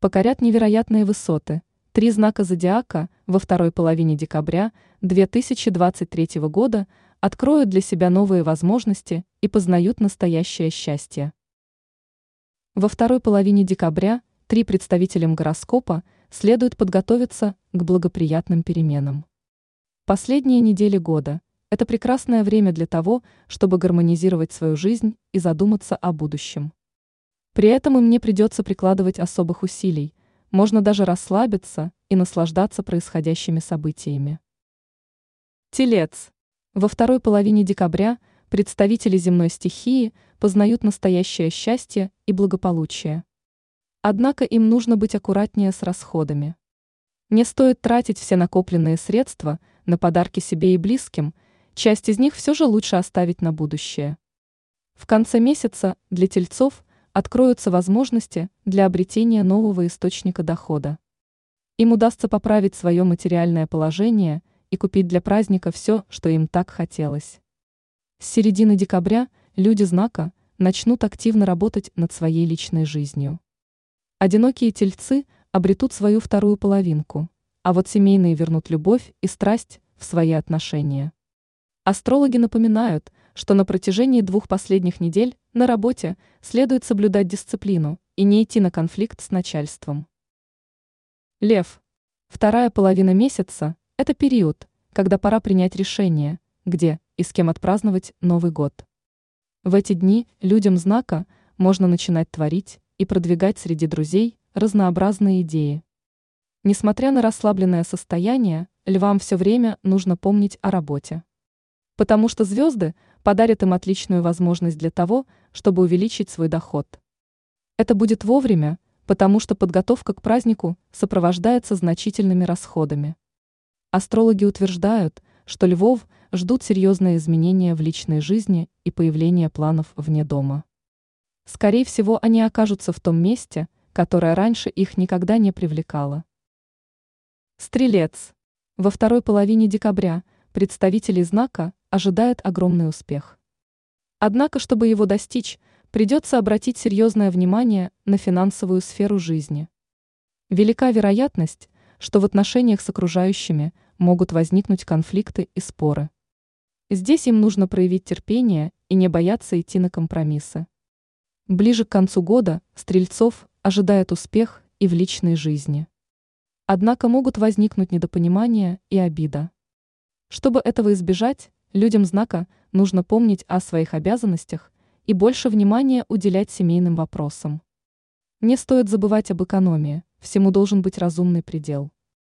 покорят невероятные высоты. Три знака зодиака во второй половине декабря 2023 года откроют для себя новые возможности и познают настоящее счастье. Во второй половине декабря три представителям гороскопа следует подготовиться к благоприятным переменам. Последние недели года – это прекрасное время для того, чтобы гармонизировать свою жизнь и задуматься о будущем. При этом им не придется прикладывать особых усилий, можно даже расслабиться и наслаждаться происходящими событиями. Телец. Во второй половине декабря представители земной стихии познают настоящее счастье и благополучие. Однако им нужно быть аккуратнее с расходами. Не стоит тратить все накопленные средства на подарки себе и близким, часть из них все же лучше оставить на будущее. В конце месяца для тельцов откроются возможности для обретения нового источника дохода. Им удастся поправить свое материальное положение и купить для праздника все, что им так хотелось. С середины декабря люди знака начнут активно работать над своей личной жизнью. Одинокие тельцы обретут свою вторую половинку, а вот семейные вернут любовь и страсть в свои отношения. Астрологи напоминают, что на протяжении двух последних недель на работе следует соблюдать дисциплину и не идти на конфликт с начальством. Лев. Вторая половина месяца – это период, когда пора принять решение, где и с кем отпраздновать Новый год. В эти дни людям знака можно начинать творить и продвигать среди друзей разнообразные идеи. Несмотря на расслабленное состояние, львам все время нужно помнить о работе. Потому что звезды подарят им отличную возможность для того, чтобы увеличить свой доход. Это будет вовремя, потому что подготовка к празднику сопровождается значительными расходами. Астрологи утверждают, что львов ждут серьезные изменения в личной жизни и появление планов вне дома. Скорее всего, они окажутся в том месте, которое раньше их никогда не привлекало. Стрелец. Во второй половине декабря представителей знака ожидает огромный успех. Однако, чтобы его достичь, придется обратить серьезное внимание на финансовую сферу жизни. Велика вероятность, что в отношениях с окружающими могут возникнуть конфликты и споры. Здесь им нужно проявить терпение и не бояться идти на компромиссы. Ближе к концу года стрельцов ожидает успех и в личной жизни. Однако могут возникнуть недопонимания и обида. Чтобы этого избежать, людям знака нужно помнить о своих обязанностях и больше внимания уделять семейным вопросам. Не стоит забывать об экономии, всему должен быть разумный предел.